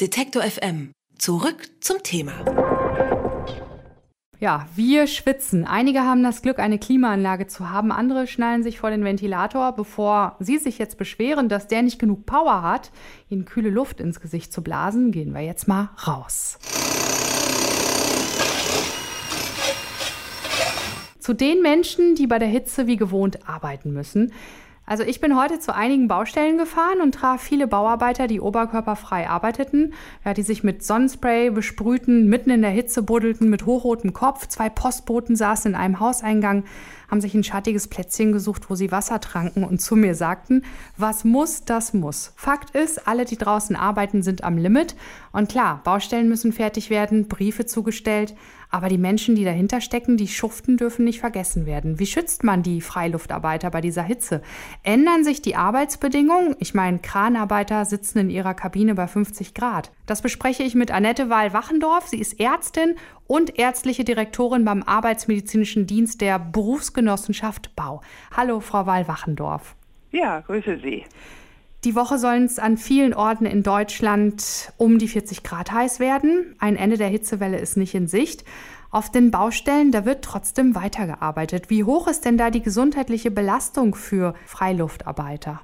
Detektor FM. Zurück zum Thema. Ja, wir schwitzen. Einige haben das Glück, eine Klimaanlage zu haben. Andere schnallen sich vor den Ventilator, bevor sie sich jetzt beschweren, dass der nicht genug Power hat, ihnen kühle Luft ins Gesicht zu blasen. Gehen wir jetzt mal raus. Zu den Menschen, die bei der Hitze wie gewohnt arbeiten müssen. Also ich bin heute zu einigen Baustellen gefahren und traf viele Bauarbeiter, die oberkörperfrei arbeiteten, ja, die sich mit Sonnenspray besprühten, mitten in der Hitze buddelten, mit hochrotem Kopf. Zwei Postboten saßen in einem Hauseingang, haben sich ein schattiges Plätzchen gesucht, wo sie Wasser tranken und zu mir sagten, was muss, das muss. Fakt ist, alle, die draußen arbeiten, sind am Limit. Und klar, Baustellen müssen fertig werden, Briefe zugestellt, aber die Menschen, die dahinter stecken, die schuften, dürfen nicht vergessen werden. Wie schützt man die Freiluftarbeiter bei dieser Hitze? Ändern sich die Arbeitsbedingungen? Ich meine, Kranarbeiter sitzen in ihrer Kabine bei 50 Grad. Das bespreche ich mit Annette Wahl-Wachendorf. Sie ist Ärztin und ärztliche Direktorin beim Arbeitsmedizinischen Dienst der Berufsgenossenschaft Bau. Hallo, Frau Wahl-Wachendorf. Ja, grüße Sie. Die Woche sollen es an vielen Orten in Deutschland um die 40 Grad heiß werden. Ein Ende der Hitzewelle ist nicht in Sicht. Auf den Baustellen, da wird trotzdem weitergearbeitet. Wie hoch ist denn da die gesundheitliche Belastung für Freiluftarbeiter?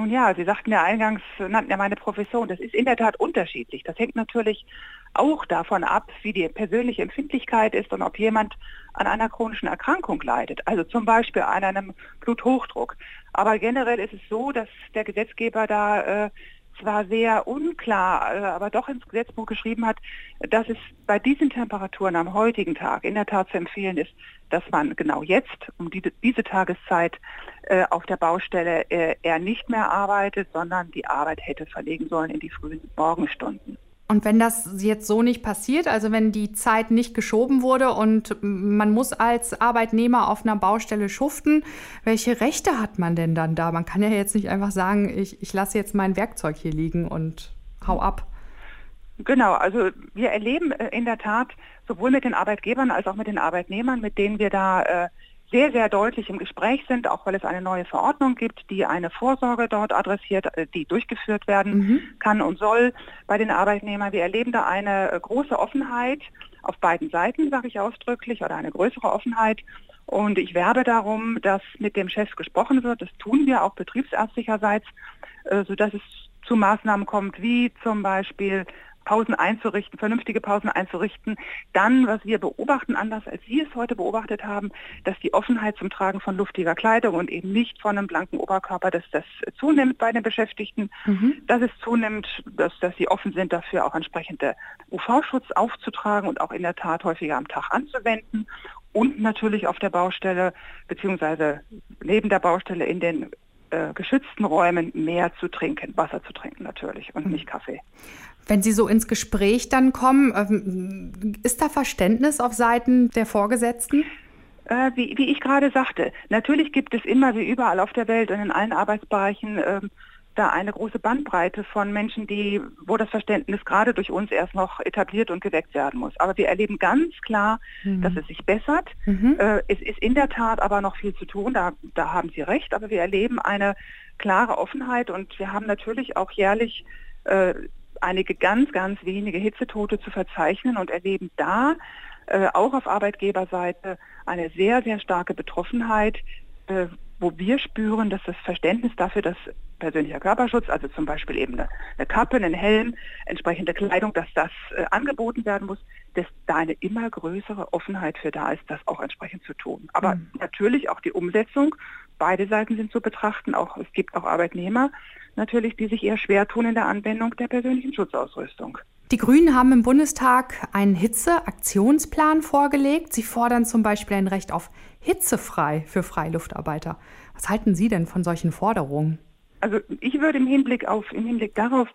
Nun ja, Sie sagten ja eingangs, nannten ja meine Profession, das ist in der Tat unterschiedlich. Das hängt natürlich auch davon ab, wie die persönliche Empfindlichkeit ist und ob jemand an einer chronischen Erkrankung leidet, also zum Beispiel an einem Bluthochdruck. Aber generell ist es so, dass der Gesetzgeber da äh, zwar sehr unklar, äh, aber doch ins Gesetzbuch geschrieben hat, dass es bei diesen Temperaturen am heutigen Tag in der Tat zu empfehlen ist, dass man genau jetzt, um die, diese Tageszeit, äh, auf der Baustelle äh, eher nicht mehr arbeitet, sondern die Arbeit hätte verlegen sollen in die frühen Morgenstunden. Und wenn das jetzt so nicht passiert, also wenn die Zeit nicht geschoben wurde und man muss als Arbeitnehmer auf einer Baustelle schuften, welche Rechte hat man denn dann da? Man kann ja jetzt nicht einfach sagen, ich, ich lasse jetzt mein Werkzeug hier liegen und hau ab. Genau, also wir erleben äh, in der Tat sowohl mit den Arbeitgebern als auch mit den Arbeitnehmern, mit denen wir da äh, sehr, sehr deutlich im Gespräch sind, auch weil es eine neue Verordnung gibt, die eine Vorsorge dort adressiert, äh, die durchgeführt werden mhm. kann und soll bei den Arbeitnehmern. Wir erleben da eine äh, große Offenheit auf beiden Seiten, sage ich ausdrücklich, oder eine größere Offenheit. Und ich werbe darum, dass mit dem Chef gesprochen wird. Das tun wir auch betriebsärztlicherseits, äh, sodass es zu Maßnahmen kommt, wie zum Beispiel Pausen einzurichten, vernünftige Pausen einzurichten. Dann, was wir beobachten, anders als Sie es heute beobachtet haben, dass die Offenheit zum Tragen von luftiger Kleidung und eben nicht von einem blanken Oberkörper, dass das zunimmt bei den Beschäftigten, mhm. dass es zunimmt, dass, dass sie offen sind dafür, auch entsprechende UV-Schutz aufzutragen und auch in der Tat häufiger am Tag anzuwenden und natürlich auf der Baustelle beziehungsweise neben der Baustelle in den äh, geschützten Räumen mehr zu trinken, Wasser zu trinken natürlich und mhm. nicht Kaffee. Wenn Sie so ins Gespräch dann kommen, ähm, ist da Verständnis auf Seiten der Vorgesetzten? Äh, wie, wie, ich gerade sagte, natürlich gibt es immer wie überall auf der Welt und in allen Arbeitsbereichen äh, da eine große Bandbreite von Menschen, die, wo das Verständnis gerade durch uns erst noch etabliert und geweckt werden muss. Aber wir erleben ganz klar, mhm. dass es sich bessert. Mhm. Äh, es ist in der Tat aber noch viel zu tun, da, da haben Sie recht, aber wir erleben eine klare Offenheit und wir haben natürlich auch jährlich äh, einige ganz, ganz wenige Hitzetote zu verzeichnen und erleben da äh, auch auf Arbeitgeberseite eine sehr, sehr starke Betroffenheit, äh, wo wir spüren, dass das Verständnis dafür, dass persönlicher Körperschutz, also zum Beispiel eben eine, eine Kappe, einen Helm, entsprechende Kleidung, dass das äh, angeboten werden muss, dass da eine immer größere Offenheit für da ist, das auch entsprechend zu tun. Aber mhm. natürlich auch die Umsetzung. Beide Seiten sind zu betrachten. Auch es gibt auch Arbeitnehmer, natürlich, die sich eher schwer tun in der Anwendung der persönlichen Schutzausrüstung. Die Grünen haben im Bundestag einen Hitzeaktionsplan vorgelegt. Sie fordern zum Beispiel ein Recht auf hitzefrei für Freiluftarbeiter. Was halten Sie denn von solchen Forderungen? Also ich würde im Hinblick auf, im Hinblick darauf,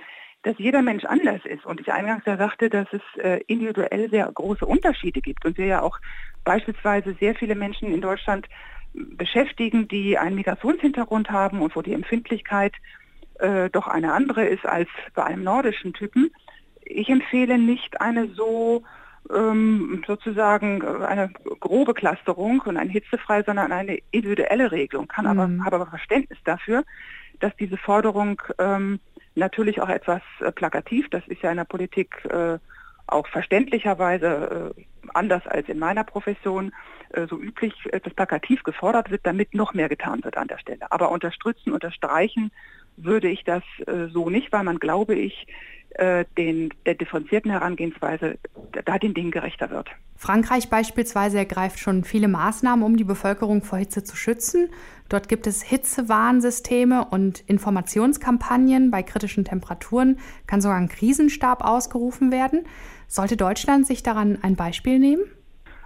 dass jeder Mensch anders ist und ich eingangs ja sagte, dass es äh, individuell sehr große Unterschiede gibt und wir ja auch beispielsweise sehr viele Menschen in Deutschland beschäftigen, die einen Migrationshintergrund haben und wo die Empfindlichkeit äh, doch eine andere ist als bei einem nordischen Typen. Ich empfehle nicht eine so ähm, sozusagen äh, eine grobe Clusterung und ein hitzefrei, sondern eine individuelle Regelung. Kann aber, mhm. habe aber Verständnis dafür, dass diese Forderung ähm, natürlich auch etwas äh, plakativ. Das ist ja in der Politik äh, auch verständlicherweise äh, anders als in meiner Profession äh, so üblich, dass plakativ gefordert wird, damit noch mehr getan wird an der Stelle. Aber unterstützen, unterstreichen würde ich das äh, so nicht, weil man, glaube ich, äh, den, der differenzierten Herangehensweise da den Dingen gerechter wird. Frankreich beispielsweise ergreift schon viele Maßnahmen, um die Bevölkerung vor Hitze zu schützen. Dort gibt es Hitzewarnsysteme und Informationskampagnen. Bei kritischen Temperaturen kann sogar ein Krisenstab ausgerufen werden. Sollte Deutschland sich daran ein Beispiel nehmen?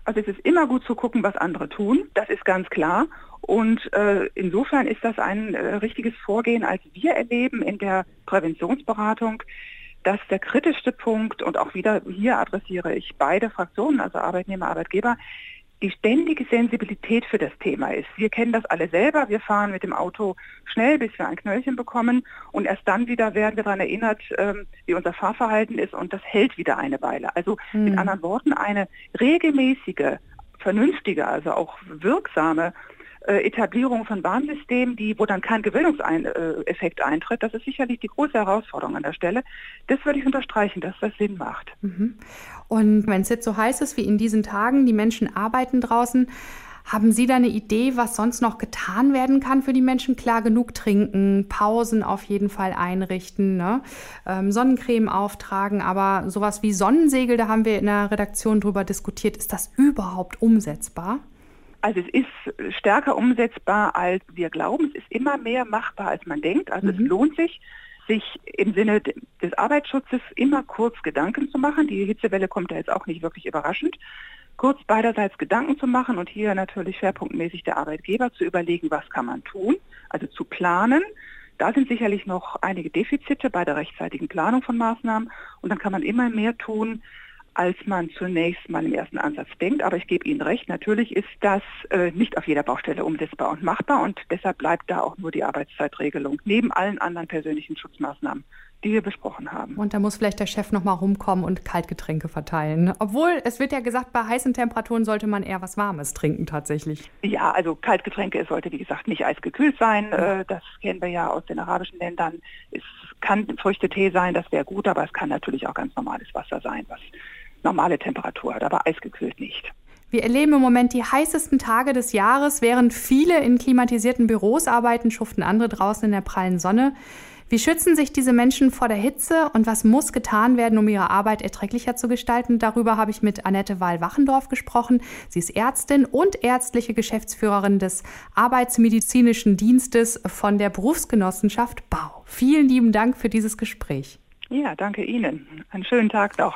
Also es ist immer gut zu gucken, was andere tun. Das ist ganz klar. Und äh, insofern ist das ein äh, richtiges Vorgehen, als wir erleben in der Präventionsberatung, dass der kritischste Punkt, und auch wieder hier adressiere ich beide Fraktionen, also Arbeitnehmer, Arbeitgeber, die ständige Sensibilität für das Thema ist. Wir kennen das alle selber. Wir fahren mit dem Auto schnell, bis wir ein Knöllchen bekommen und erst dann wieder werden wir daran erinnert, ähm, wie unser Fahrverhalten ist und das hält wieder eine Weile. Also mhm. mit anderen Worten, eine regelmäßige, vernünftige, also auch wirksame äh, Etablierung von Warnsystemen, die, wo dann kein Gewöhnungseffekt eintritt, das ist sicherlich die große Herausforderung an der Stelle. Das würde ich unterstreichen, dass das Sinn macht. Mhm. Und wenn es jetzt so heiß ist wie in diesen Tagen, die Menschen arbeiten draußen, haben Sie da eine Idee, was sonst noch getan werden kann für die Menschen? Klar, genug trinken, Pausen auf jeden Fall einrichten, ne? ähm, Sonnencreme auftragen, aber sowas wie Sonnensegel, da haben wir in der Redaktion drüber diskutiert, ist das überhaupt umsetzbar? Also es ist stärker umsetzbar, als wir glauben. Es ist immer mehr machbar, als man denkt. Also mhm. es lohnt sich, sich im Sinne des Arbeitsschutzes immer kurz Gedanken zu machen. Die Hitzewelle kommt ja jetzt auch nicht wirklich überraschend. Kurz beiderseits Gedanken zu machen und hier natürlich schwerpunktmäßig der Arbeitgeber zu überlegen, was kann man tun, also zu planen. Da sind sicherlich noch einige Defizite bei der rechtzeitigen Planung von Maßnahmen und dann kann man immer mehr tun, als man zunächst mal im ersten Ansatz denkt. Aber ich gebe Ihnen recht, natürlich ist das äh, nicht auf jeder Baustelle umsetzbar und machbar und deshalb bleibt da auch nur die Arbeitszeitregelung neben allen anderen persönlichen Schutzmaßnahmen die wir besprochen haben. Und da muss vielleicht der Chef noch mal rumkommen und Kaltgetränke verteilen. Obwohl, es wird ja gesagt, bei heißen Temperaturen sollte man eher was Warmes trinken tatsächlich. Ja, also Kaltgetränke, es sollte wie gesagt nicht eisgekühlt sein. Ja. Äh, das kennen wir ja aus den arabischen Ländern. Es kann Früchtetee sein, das wäre gut, aber es kann natürlich auch ganz normales Wasser sein, was normale Temperatur hat, aber eisgekühlt nicht. Wir erleben im Moment die heißesten Tage des Jahres, während viele in klimatisierten Büros arbeiten, schuften andere draußen in der prallen Sonne. Wie schützen sich diese Menschen vor der Hitze und was muss getan werden, um ihre Arbeit erträglicher zu gestalten? Darüber habe ich mit Annette Wahl-Wachendorf gesprochen. Sie ist Ärztin und ärztliche Geschäftsführerin des Arbeitsmedizinischen Dienstes von der Berufsgenossenschaft Bau. Vielen lieben Dank für dieses Gespräch. Ja, danke Ihnen. Einen schönen Tag noch.